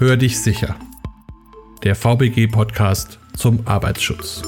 Hör dich sicher. Der VBG-Podcast zum Arbeitsschutz.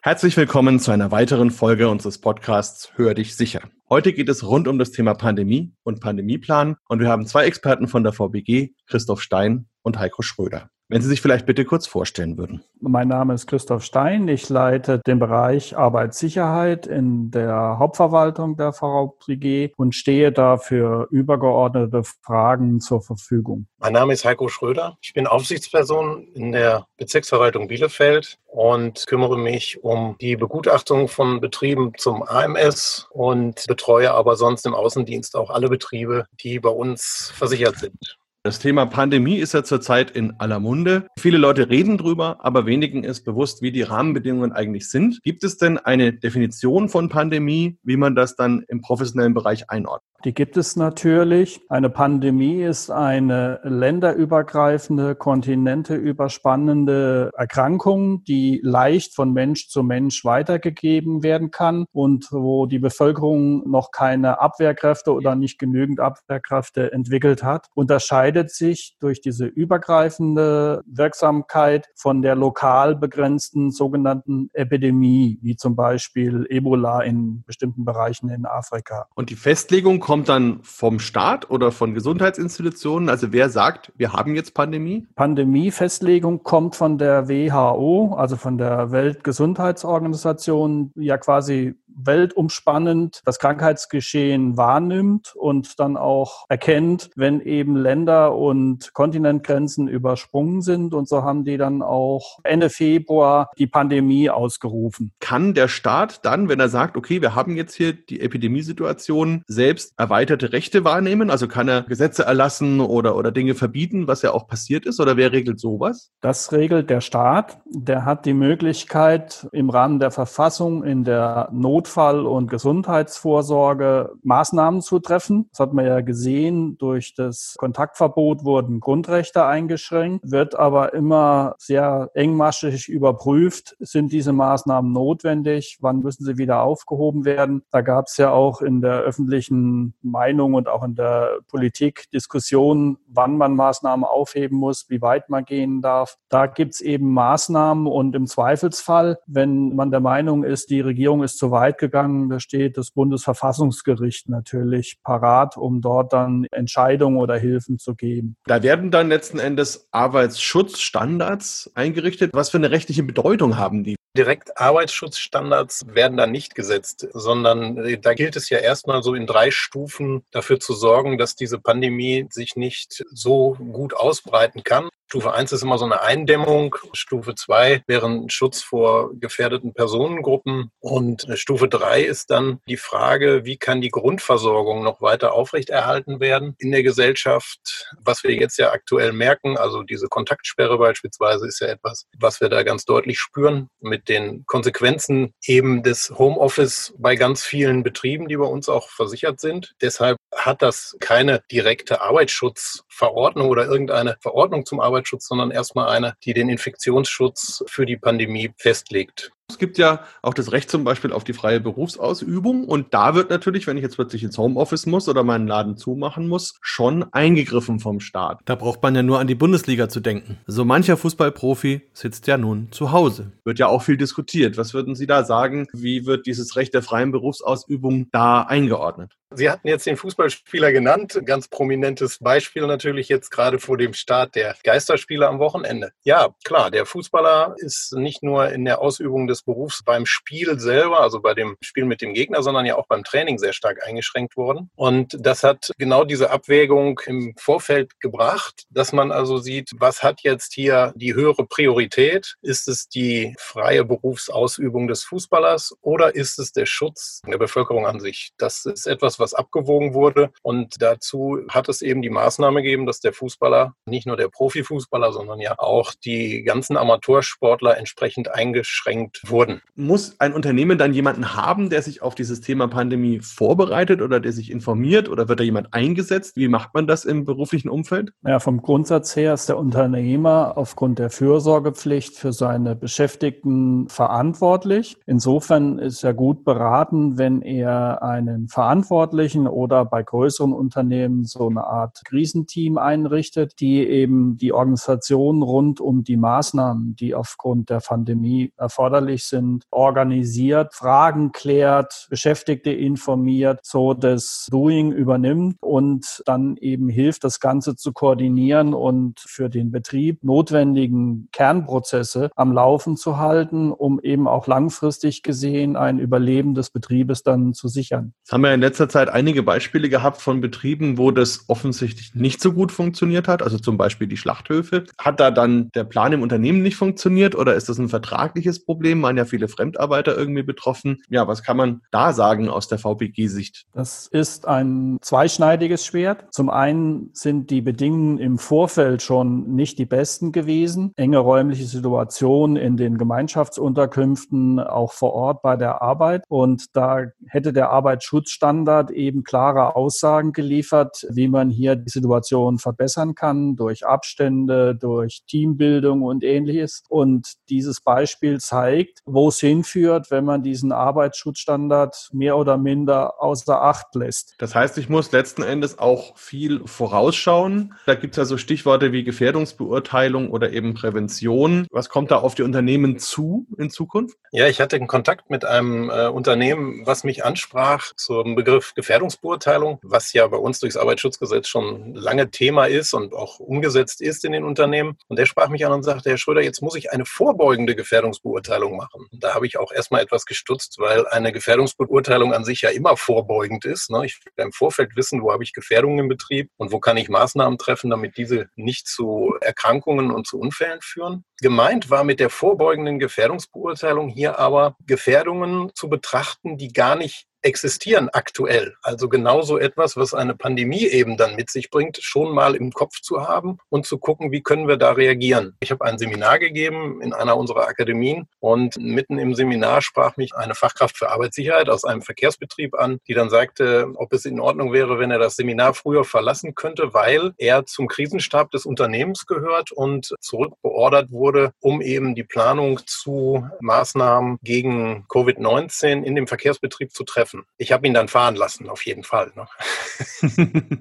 Herzlich willkommen zu einer weiteren Folge unseres Podcasts Hör dich sicher. Heute geht es rund um das Thema Pandemie und Pandemieplan und wir haben zwei Experten von der VBG, Christoph Stein und Heiko Schröder. Wenn Sie sich vielleicht bitte kurz vorstellen würden. Mein Name ist Christoph Stein. Ich leite den Bereich Arbeitssicherheit in der Hauptverwaltung der VBG und stehe da für übergeordnete Fragen zur Verfügung. Mein Name ist Heiko Schröder. Ich bin Aufsichtsperson in der Bezirksverwaltung Bielefeld und kümmere mich um die Begutachtung von Betrieben zum AMS und betreue aber sonst im Außendienst auch alle Betriebe, die bei uns versichert sind. Das Thema Pandemie ist ja zurzeit in aller Munde. Viele Leute reden drüber, aber wenigen ist bewusst, wie die Rahmenbedingungen eigentlich sind. Gibt es denn eine Definition von Pandemie, wie man das dann im professionellen Bereich einordnet? Die gibt es natürlich. Eine Pandemie ist eine länderübergreifende, kontinenteüberspannende Erkrankung, die leicht von Mensch zu Mensch weitergegeben werden kann und wo die Bevölkerung noch keine Abwehrkräfte oder nicht genügend Abwehrkräfte entwickelt hat. Unterscheidet sich durch diese übergreifende Wirksamkeit von der lokal begrenzten sogenannten Epidemie, wie zum Beispiel Ebola in bestimmten Bereichen in Afrika. Und die Festlegung kommt dann vom Staat oder von Gesundheitsinstitutionen? Also wer sagt, wir haben jetzt Pandemie? Pandemiefestlegung kommt von der WHO, also von der Weltgesundheitsorganisation, ja quasi weltumspannend das Krankheitsgeschehen wahrnimmt und dann auch erkennt, wenn eben Länder und Kontinentgrenzen übersprungen sind. Und so haben die dann auch Ende Februar die Pandemie ausgerufen. Kann der Staat dann, wenn er sagt, okay, wir haben jetzt hier die Epidemiesituation, selbst erweiterte Rechte wahrnehmen? Also kann er Gesetze erlassen oder, oder Dinge verbieten, was ja auch passiert ist? Oder wer regelt sowas? Das regelt der Staat. Der hat die Möglichkeit, im Rahmen der Verfassung in der Not Notfall- und Gesundheitsvorsorge Maßnahmen zu treffen. Das hat man ja gesehen. Durch das Kontaktverbot wurden Grundrechte eingeschränkt, wird aber immer sehr engmaschig überprüft. Sind diese Maßnahmen notwendig? Wann müssen sie wieder aufgehoben werden? Da gab es ja auch in der öffentlichen Meinung und auch in der Politik Diskussionen, wann man Maßnahmen aufheben muss, wie weit man gehen darf. Da gibt es eben Maßnahmen und im Zweifelsfall, wenn man der Meinung ist, die Regierung ist zu weit gegangen. Da steht das Bundesverfassungsgericht natürlich parat, um dort dann Entscheidungen oder Hilfen zu geben. Da werden dann letzten Endes Arbeitsschutzstandards eingerichtet. Was für eine rechtliche Bedeutung haben die? Direkt Arbeitsschutzstandards werden da nicht gesetzt, sondern äh, da gilt es ja erstmal so in drei Stufen dafür zu sorgen, dass diese Pandemie sich nicht so gut ausbreiten kann. Stufe 1 ist immer so eine Eindämmung. Stufe 2 wäre ein Schutz vor gefährdeten Personengruppen. Und Stufe 3 ist dann die Frage, wie kann die Grundversorgung noch weiter aufrechterhalten werden in der Gesellschaft? Was wir jetzt ja aktuell merken, also diese Kontaktsperre beispielsweise ist ja etwas, was wir da ganz deutlich spüren mit den Konsequenzen eben des Homeoffice bei ganz vielen Betrieben, die bei uns auch versichert sind. Deshalb hat das keine direkte Arbeitsschutzverordnung oder irgendeine Verordnung zum Arbeitsschutz, sondern erstmal eine, die den Infektionsschutz für die Pandemie festlegt. Es gibt ja auch das Recht zum Beispiel auf die freie Berufsausübung und da wird natürlich, wenn ich jetzt plötzlich ins Homeoffice muss oder meinen Laden zumachen muss, schon eingegriffen vom Staat. Da braucht man ja nur an die Bundesliga zu denken. So mancher Fußballprofi sitzt ja nun zu Hause. Wird ja auch viel diskutiert. Was würden Sie da sagen? Wie wird dieses Recht der freien Berufsausübung da eingeordnet? Sie hatten jetzt den Fußballspieler genannt. Ganz prominentes Beispiel natürlich jetzt gerade vor dem Start der Geisterspiele am Wochenende. Ja, klar, der Fußballer ist nicht nur in der Ausübung des Berufs beim Spiel selber, also bei dem Spiel mit dem Gegner, sondern ja auch beim Training sehr stark eingeschränkt worden. Und das hat genau diese Abwägung im Vorfeld gebracht, dass man also sieht, was hat jetzt hier die höhere Priorität? Ist es die freie Berufsausübung des Fußballers oder ist es der Schutz der Bevölkerung an sich? Das ist etwas, was abgewogen wurde. Und dazu hat es eben die Maßnahme gegeben, dass der Fußballer, nicht nur der Profifußballer, sondern ja auch die ganzen Amateursportler entsprechend eingeschränkt wurden. Muss ein Unternehmen dann jemanden haben, der sich auf dieses Thema Pandemie vorbereitet oder der sich informiert oder wird da jemand eingesetzt? Wie macht man das im beruflichen Umfeld? Ja, vom Grundsatz her ist der Unternehmer aufgrund der Fürsorgepflicht für seine Beschäftigten verantwortlich. Insofern ist er gut beraten, wenn er einen Verantwortlichen Verantwortlichen oder bei größeren Unternehmen so eine Art Krisenteam einrichtet, die eben die Organisation rund um die Maßnahmen, die aufgrund der Pandemie erforderlich sind, organisiert, Fragen klärt, Beschäftigte informiert, so das Doing übernimmt und dann eben hilft, das Ganze zu koordinieren und für den Betrieb notwendigen Kernprozesse am Laufen zu halten, um eben auch langfristig gesehen ein Überleben des Betriebes dann zu sichern. Jetzt haben wir in letzter Zeit einige Beispiele gehabt von Betrieben, wo das offensichtlich nicht so gut funktioniert hat, also zum Beispiel die Schlachthöfe. Hat da dann der Plan im Unternehmen nicht funktioniert oder ist das ein vertragliches Problem? Waren ja viele Fremdarbeiter irgendwie betroffen. Ja, was kann man da sagen aus der VPG-Sicht? Das ist ein zweischneidiges Schwert. Zum einen sind die Bedingungen im Vorfeld schon nicht die besten gewesen. Enge räumliche Situation in den Gemeinschaftsunterkünften, auch vor Ort bei der Arbeit. Und da hätte der Arbeitsschutzstandard eben klare Aussagen geliefert, wie man hier die Situation verbessern kann durch Abstände, durch Teambildung und ähnliches. Und dieses Beispiel zeigt, wo es hinführt, wenn man diesen Arbeitsschutzstandard mehr oder minder außer Acht lässt. Das heißt, ich muss letzten Endes auch viel vorausschauen. Da gibt es ja so Stichworte wie Gefährdungsbeurteilung oder eben Prävention. Was kommt da auf die Unternehmen zu in Zukunft? Ja, ich hatte einen Kontakt mit einem äh, Unternehmen, was mich ansprach zum Begriff Gefährdungsbeurteilung, was ja bei uns durchs Arbeitsschutzgesetz schon lange Thema ist und auch umgesetzt ist in den Unternehmen. Und der sprach mich an und sagte, Herr Schröder, jetzt muss ich eine vorbeugende Gefährdungsbeurteilung machen. Da habe ich auch erstmal etwas gestutzt, weil eine Gefährdungsbeurteilung an sich ja immer vorbeugend ist. Ne? Ich will im Vorfeld wissen, wo habe ich Gefährdungen im Betrieb und wo kann ich Maßnahmen treffen, damit diese nicht zu Erkrankungen und zu Unfällen führen. Gemeint war mit der vorbeugenden Gefährdungsbeurteilung hier aber Gefährdungen zu betrachten, die gar nicht existieren aktuell. Also genauso etwas, was eine Pandemie eben dann mit sich bringt, schon mal im Kopf zu haben und zu gucken, wie können wir da reagieren. Ich habe ein Seminar gegeben in einer unserer Akademien und mitten im Seminar sprach mich eine Fachkraft für Arbeitssicherheit aus einem Verkehrsbetrieb an, die dann sagte, ob es in Ordnung wäre, wenn er das Seminar früher verlassen könnte, weil er zum Krisenstab des Unternehmens gehört und zurückbeordert wurde, um eben die Planung zu Maßnahmen gegen Covid-19 in dem Verkehrsbetrieb zu treffen treffen. Ich habe ihn dann fahren lassen, auf jeden Fall. Ne?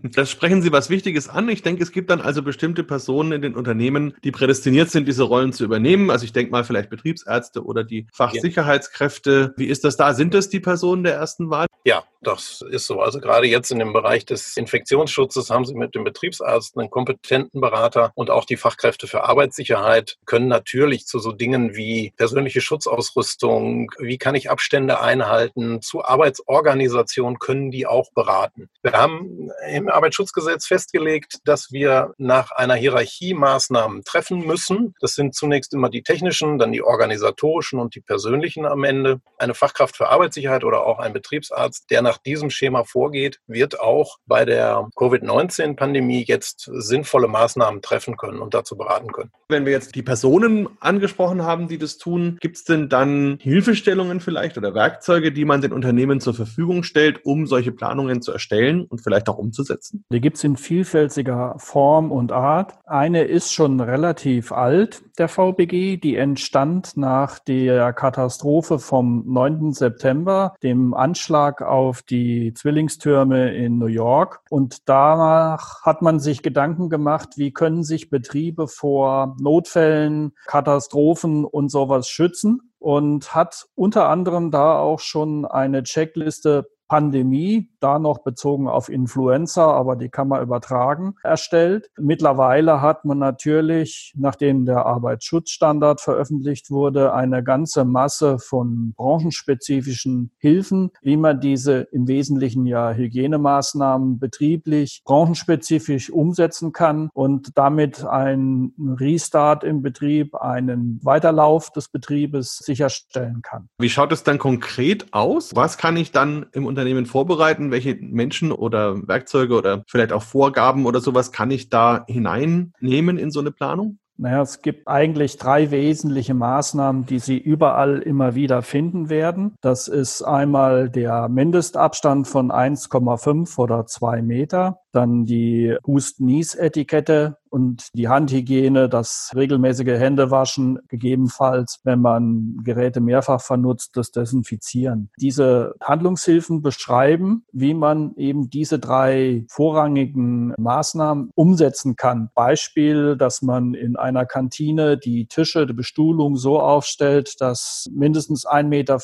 das sprechen Sie was Wichtiges an. Ich denke, es gibt dann also bestimmte Personen in den Unternehmen, die prädestiniert sind, diese Rollen zu übernehmen. Also ich denke mal vielleicht Betriebsärzte oder die Fachsicherheitskräfte. Wie ist das da? Sind das die Personen der ersten Wahl? Ja, das ist so. Also gerade jetzt in dem Bereich des Infektionsschutzes haben Sie mit dem Betriebsarzt einen kompetenten Berater und auch die Fachkräfte für Arbeitssicherheit können natürlich zu so Dingen wie persönliche Schutzausrüstung, wie kann ich Abstände einhalten, zu Arbeitsorganisation können die auch beraten. Wir haben im Arbeitsschutzgesetz festgelegt, dass wir nach einer Hierarchie Maßnahmen treffen müssen. Das sind zunächst immer die technischen, dann die organisatorischen und die persönlichen am Ende. Eine Fachkraft für Arbeitssicherheit oder auch ein Betriebsarzt, der nach diesem Schema vorgeht, wird auch bei der Covid-19-Pandemie jetzt sinnvolle Maßnahmen treffen können und dazu beraten können. Wenn wir jetzt die Personen angesprochen haben, die das tun, gibt es denn dann Hilfestellungen vielleicht oder Werkzeuge, die man den Unternehmen zur Verfügung stellt, um solche Planungen zu erstellen und vielleicht auch umzusetzen? Die gibt es in vielfältiger Form und Art. Eine ist schon relativ alt, der VBG, die entstand nach der Katastrophe vom 9. September, dem Anschlag auf auf die Zwillingstürme in New York. Und danach hat man sich Gedanken gemacht, wie können sich Betriebe vor Notfällen, Katastrophen und sowas schützen und hat unter anderem da auch schon eine Checkliste Pandemie, da noch bezogen auf Influenza, aber die kann man übertragen, erstellt. Mittlerweile hat man natürlich, nachdem der Arbeitsschutzstandard veröffentlicht wurde, eine ganze Masse von branchenspezifischen Hilfen, wie man diese im Wesentlichen ja Hygienemaßnahmen betrieblich, branchenspezifisch umsetzen kann und damit einen Restart im Betrieb, einen Weiterlauf des Betriebes sicherstellen kann. Wie schaut es dann konkret aus? Was kann ich dann im Unternehmen vorbereiten? Welche Menschen oder Werkzeuge oder vielleicht auch Vorgaben oder sowas kann ich da hineinnehmen in so eine Planung? Naja, es gibt eigentlich drei wesentliche Maßnahmen, die Sie überall immer wieder finden werden. Das ist einmal der Mindestabstand von 1,5 oder 2 Meter. Dann die Hust-Nies-Etikette und die Handhygiene, das regelmäßige Händewaschen, gegebenenfalls, wenn man Geräte mehrfach vernutzt, das Desinfizieren. Diese Handlungshilfen beschreiben, wie man eben diese drei vorrangigen Maßnahmen umsetzen kann. Beispiel, dass man in einer Kantine die Tische, die Bestuhlung so aufstellt, dass mindestens 1,50 Meter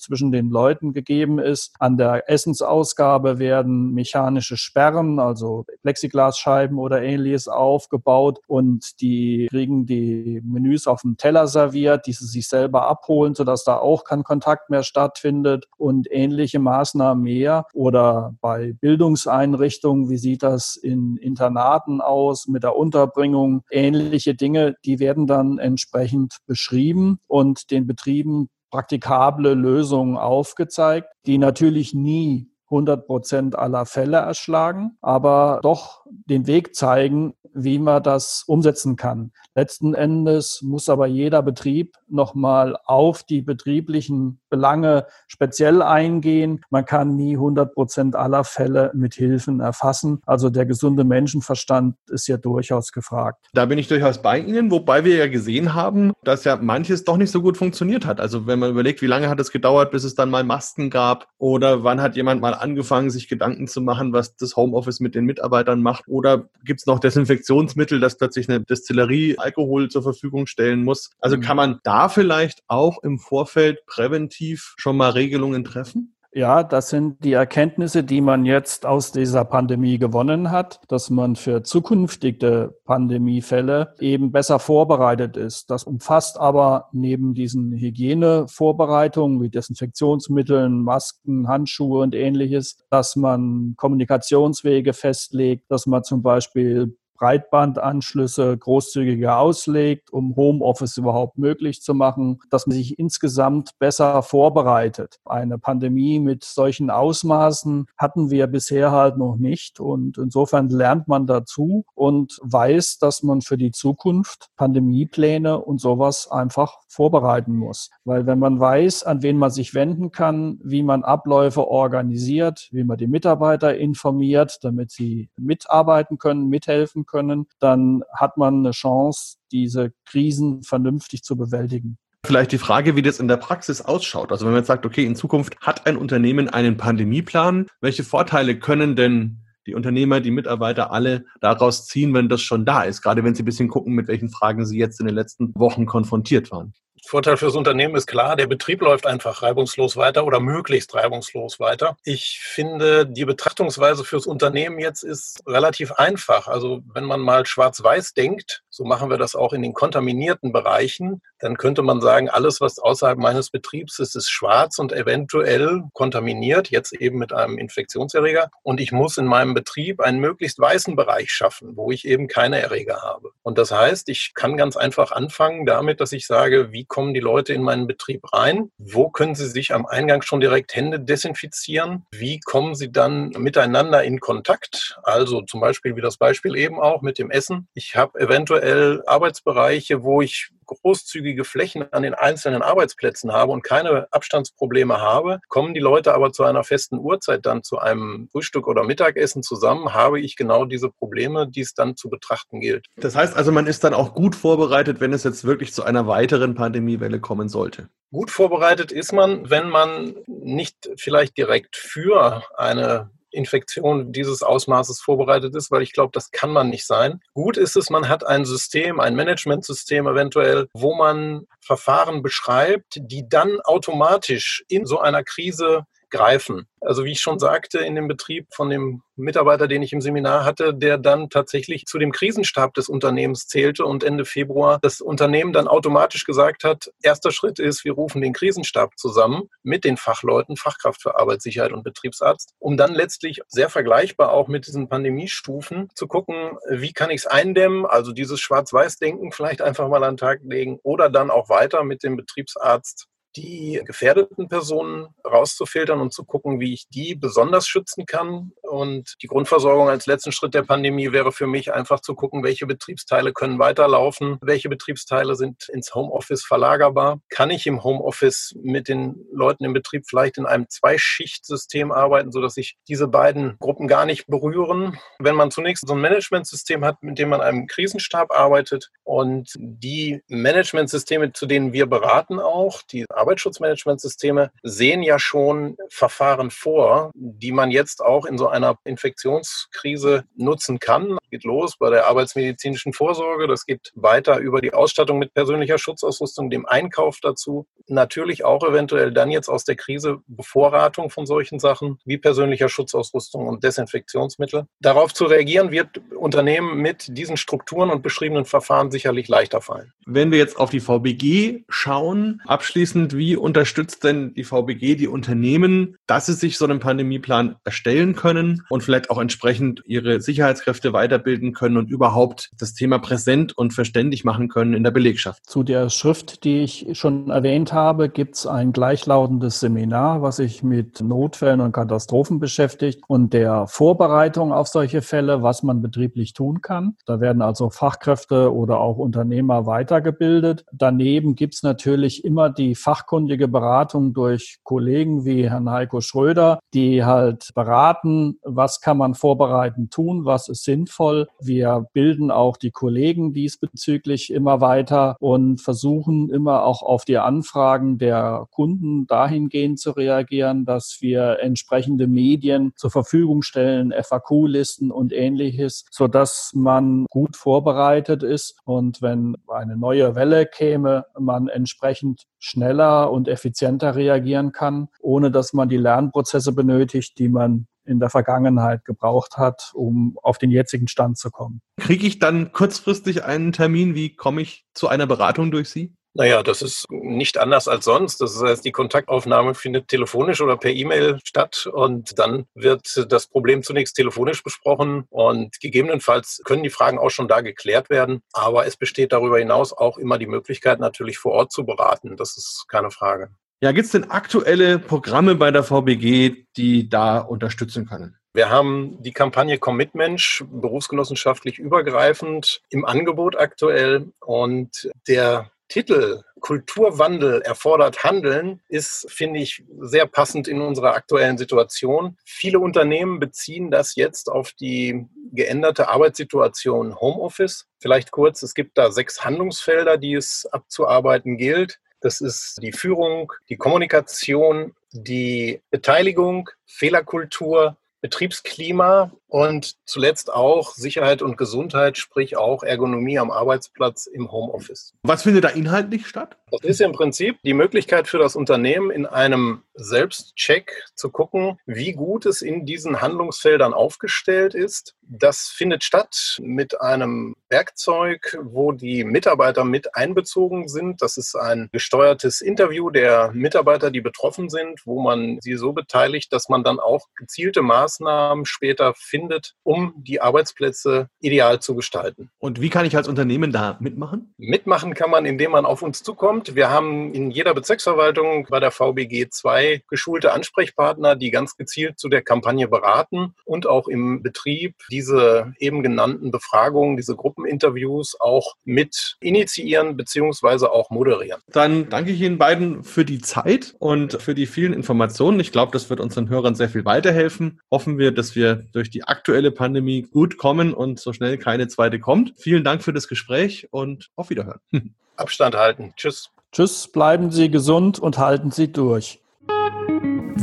zwischen den Leuten gegeben ist. An der Essensausgabe werden mechanische Sperren, also Plexiglasscheiben oder ähnliches auf aufgebaut und die kriegen die Menüs auf dem Teller serviert, die sie sich selber abholen, sodass da auch kein Kontakt mehr stattfindet und ähnliche Maßnahmen mehr. Oder bei Bildungseinrichtungen, wie sieht das in Internaten aus mit der Unterbringung? Ähnliche Dinge, die werden dann entsprechend beschrieben und den Betrieben praktikable Lösungen aufgezeigt, die natürlich nie 100 Prozent aller Fälle erschlagen, aber doch den Weg zeigen, wie man das umsetzen kann. Letzten Endes muss aber jeder Betrieb nochmal auf die betrieblichen Belange speziell eingehen. Man kann nie 100 Prozent aller Fälle mit Hilfen erfassen. Also der gesunde Menschenverstand ist ja durchaus gefragt. Da bin ich durchaus bei Ihnen, wobei wir ja gesehen haben, dass ja manches doch nicht so gut funktioniert hat. Also wenn man überlegt, wie lange hat es gedauert, bis es dann mal Masken gab oder wann hat jemand mal angefangen, sich Gedanken zu machen, was das Homeoffice mit den Mitarbeitern macht oder gibt es noch Desinfektionsmittel, dass plötzlich eine Destillerie Alkohol zur Verfügung stellen muss. Also mhm. kann man da vielleicht auch im Vorfeld präventiv schon mal Regelungen treffen? Ja, das sind die Erkenntnisse, die man jetzt aus dieser Pandemie gewonnen hat, dass man für zukünftige Pandemiefälle eben besser vorbereitet ist. Das umfasst aber neben diesen Hygienevorbereitungen wie Desinfektionsmitteln, Masken, Handschuhe und ähnliches, dass man Kommunikationswege festlegt, dass man zum Beispiel Breitbandanschlüsse großzügiger auslegt, um Homeoffice überhaupt möglich zu machen, dass man sich insgesamt besser vorbereitet. Eine Pandemie mit solchen Ausmaßen hatten wir bisher halt noch nicht und insofern lernt man dazu und weiß, dass man für die Zukunft Pandemiepläne und sowas einfach vorbereiten muss. Weil wenn man weiß, an wen man sich wenden kann, wie man Abläufe organisiert, wie man die Mitarbeiter informiert, damit sie mitarbeiten können, mithelfen können, dann hat man eine Chance, diese Krisen vernünftig zu bewältigen. Vielleicht die Frage, wie das in der Praxis ausschaut. Also wenn man jetzt sagt, okay, in Zukunft hat ein Unternehmen einen Pandemieplan, welche Vorteile können denn die Unternehmer, die Mitarbeiter alle daraus ziehen, wenn das schon da ist? Gerade wenn sie ein bisschen gucken, mit welchen Fragen sie jetzt in den letzten Wochen konfrontiert waren. Vorteil fürs Unternehmen ist klar, der Betrieb läuft einfach reibungslos weiter oder möglichst reibungslos weiter. Ich finde, die Betrachtungsweise fürs Unternehmen jetzt ist relativ einfach. Also wenn man mal schwarz-weiß denkt, so machen wir das auch in den kontaminierten Bereichen, dann könnte man sagen, alles, was außerhalb meines Betriebs ist, ist schwarz und eventuell kontaminiert, jetzt eben mit einem Infektionserreger. Und ich muss in meinem Betrieb einen möglichst weißen Bereich schaffen, wo ich eben keine Erreger habe. Und das heißt, ich kann ganz einfach anfangen damit, dass ich sage, wie kommen die Leute in meinen Betrieb rein? Wo können sie sich am Eingang schon direkt Hände desinfizieren? Wie kommen sie dann miteinander in Kontakt? Also zum Beispiel wie das Beispiel eben auch mit dem Essen. Ich habe eventuell Arbeitsbereiche, wo ich großzügige Flächen an den einzelnen Arbeitsplätzen habe und keine Abstandsprobleme habe, kommen die Leute aber zu einer festen Uhrzeit dann zu einem Frühstück oder Mittagessen zusammen, habe ich genau diese Probleme, die es dann zu betrachten gilt. Das heißt also, man ist dann auch gut vorbereitet, wenn es jetzt wirklich zu einer weiteren Pandemiewelle kommen sollte. Gut vorbereitet ist man, wenn man nicht vielleicht direkt für eine Infektion dieses Ausmaßes vorbereitet ist, weil ich glaube, das kann man nicht sein. Gut ist es, man hat ein System, ein Managementsystem eventuell, wo man Verfahren beschreibt, die dann automatisch in so einer Krise greifen. Also wie ich schon sagte, in dem Betrieb von dem Mitarbeiter, den ich im Seminar hatte, der dann tatsächlich zu dem Krisenstab des Unternehmens zählte und Ende Februar das Unternehmen dann automatisch gesagt hat, erster Schritt ist, wir rufen den Krisenstab zusammen mit den Fachleuten, Fachkraft für Arbeitssicherheit und Betriebsarzt, um dann letztlich sehr vergleichbar auch mit diesen Pandemiestufen zu gucken, wie kann ich es eindämmen, also dieses Schwarz-Weiß-Denken vielleicht einfach mal an den Tag legen oder dann auch weiter mit dem Betriebsarzt die gefährdeten Personen rauszufiltern und zu gucken, wie ich die besonders schützen kann Und die Grundversorgung als letzten Schritt der Pandemie wäre für mich einfach zu gucken, welche Betriebsteile können weiterlaufen, welche Betriebsteile sind ins Homeoffice verlagerbar. Kann ich im Homeoffice mit den Leuten im Betrieb vielleicht in einem Zweischichtsystem arbeiten, sodass sich diese beiden Gruppen gar nicht berühren? Wenn man zunächst so ein Managementsystem hat, mit dem man einem Krisenstab arbeitet und die Managementsysteme, zu denen wir beraten auch, die Arbeitsschutzmanagementsysteme, sehen ja schon Verfahren vor, die man jetzt auch in so einer Infektionskrise nutzen kann. Das geht los bei der arbeitsmedizinischen Vorsorge, das geht weiter über die Ausstattung mit persönlicher Schutzausrüstung, dem Einkauf dazu. Natürlich auch eventuell dann jetzt aus der Krise Bevorratung von solchen Sachen wie persönlicher Schutzausrüstung und Desinfektionsmittel. Darauf zu reagieren wird Unternehmen mit diesen Strukturen und beschriebenen Verfahren sicherlich leichter fallen. Wenn wir jetzt auf die VBG schauen, abschließend, wie unterstützt denn die VBG die Unternehmen, dass sie sich so einen Pandemieplan erstellen können und vielleicht auch entsprechend ihre Sicherheitskräfte weiterbilden können und überhaupt das Thema präsent und verständlich machen können in der Belegschaft? Zu der Schrift, die ich schon erwähnt habe, gibt es ein gleichlautendes Seminar, was sich mit Notfällen und Katastrophen beschäftigt und der Vorbereitung auf solche Fälle, was man betrieblich tun kann. Da werden also Fachkräfte oder auch Unternehmer weitergebildet. Daneben gibt es natürlich immer die fachkundige Beratung durch Kollegen wie Herrn Heiko Schröder, die halt beraten, was kann man vorbereitend tun, was ist sinnvoll. Wir bilden auch die Kollegen diesbezüglich immer weiter und versuchen immer auch auf die Anfragen der Kunden dahingehend zu reagieren, dass wir entsprechende Medien zur Verfügung stellen, FAQ-Listen und ähnliches, sodass man gut vorbereitet ist und wenn eine neue Welle käme, man entsprechend schneller und effizienter reagieren kann, ohne dass man die Lernprozesse benötigt, die man in der Vergangenheit gebraucht hat, um auf den jetzigen Stand zu kommen. Kriege ich dann kurzfristig einen Termin? Wie komme ich zu einer Beratung durch Sie? Naja, das ist nicht anders als sonst. Das heißt, die Kontaktaufnahme findet telefonisch oder per E-Mail statt und dann wird das Problem zunächst telefonisch besprochen und gegebenenfalls können die Fragen auch schon da geklärt werden. Aber es besteht darüber hinaus auch immer die Möglichkeit, natürlich vor Ort zu beraten. Das ist keine Frage. Ja, gibt es denn aktuelle Programme bei der VBG, die da unterstützen können? Wir haben die Kampagne Commitmensch berufsgenossenschaftlich übergreifend im Angebot aktuell und der Titel Kulturwandel erfordert Handeln ist, finde ich, sehr passend in unserer aktuellen Situation. Viele Unternehmen beziehen das jetzt auf die geänderte Arbeitssituation Homeoffice. Vielleicht kurz, es gibt da sechs Handlungsfelder, die es abzuarbeiten gilt. Das ist die Führung, die Kommunikation, die Beteiligung, Fehlerkultur, Betriebsklima und zuletzt auch Sicherheit und Gesundheit, sprich auch Ergonomie am Arbeitsplatz im Homeoffice. Was findet da inhaltlich statt? Das ist im Prinzip die Möglichkeit für das Unternehmen in einem Selbstcheck zu gucken, wie gut es in diesen Handlungsfeldern aufgestellt ist. Das findet statt mit einem Werkzeug, wo die Mitarbeiter mit einbezogen sind. Das ist ein gesteuertes Interview der Mitarbeiter, die betroffen sind, wo man sie so beteiligt, dass man dann auch gezielte Maßnahmen später findet, um die Arbeitsplätze ideal zu gestalten. Und wie kann ich als Unternehmen da mitmachen? Mitmachen kann man, indem man auf uns zukommt. Wir haben in jeder Bezirksverwaltung bei der VBG 2 zwei geschulte Ansprechpartner, die ganz gezielt zu der Kampagne beraten und auch im Betrieb diese eben genannten Befragungen, diese Gruppeninterviews auch mit initiieren bzw. auch moderieren. Dann danke ich Ihnen beiden für die Zeit und für die vielen Informationen. Ich glaube, das wird unseren Hörern sehr viel weiterhelfen. Hoffen wir, dass wir durch die aktuelle Pandemie gut kommen und so schnell keine zweite kommt. Vielen Dank für das Gespräch und auf Wiederhören. Abstand halten. Tschüss. Tschüss, bleiben Sie gesund und halten Sie durch.